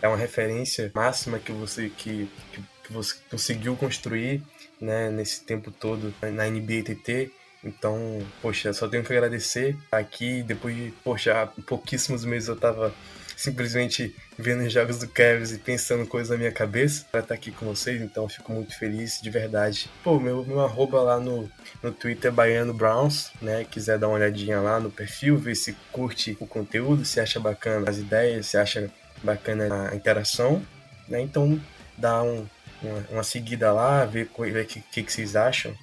é uma referência máxima que você, que, que, que você conseguiu construir, né, nesse tempo todo na NBA TT, então, poxa, só tenho que agradecer aqui. Depois de, poxa, pouquíssimos meses eu tava simplesmente vendo os jogos do Cavs e pensando coisas na minha cabeça para estar aqui com vocês, então fico muito feliz, de verdade. Pô, meu, meu arroba lá no, no Twitter é Baiano Browns, né? Quiser dar uma olhadinha lá no perfil, ver se curte o conteúdo, se acha bacana as ideias, se acha bacana a interação, né? Então dá um, uma, uma, seguida lá, ver o que, que, que vocês acham.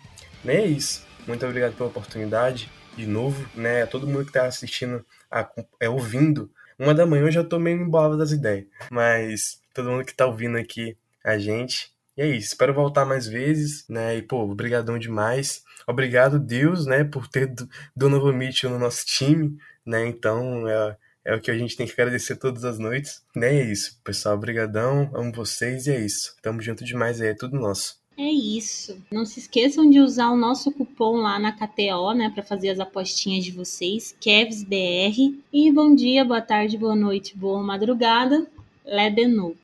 Né? É isso. Muito obrigado pela oportunidade, de novo, né? Todo mundo que está assistindo, a, é, ouvindo. Uma da manhã eu já tô meio embolado das ideias. Mas todo mundo que está ouvindo aqui a gente. E é isso. Espero voltar mais vezes, né? E, pô, obrigadão demais. Obrigado, Deus, né? Por ter Donovan Mitchell no nosso time, né? Então, é, é o que a gente tem que agradecer todas as noites. Né? E é isso, pessoal. Obrigadão. Amo vocês e é isso. Tamo junto demais aí. É tudo nosso. É isso. Não se esqueçam de usar o nosso cupom lá na KTO, né, para fazer as apostinhas de vocês, KevsBR. E bom dia, boa tarde, boa noite, boa madrugada. Know.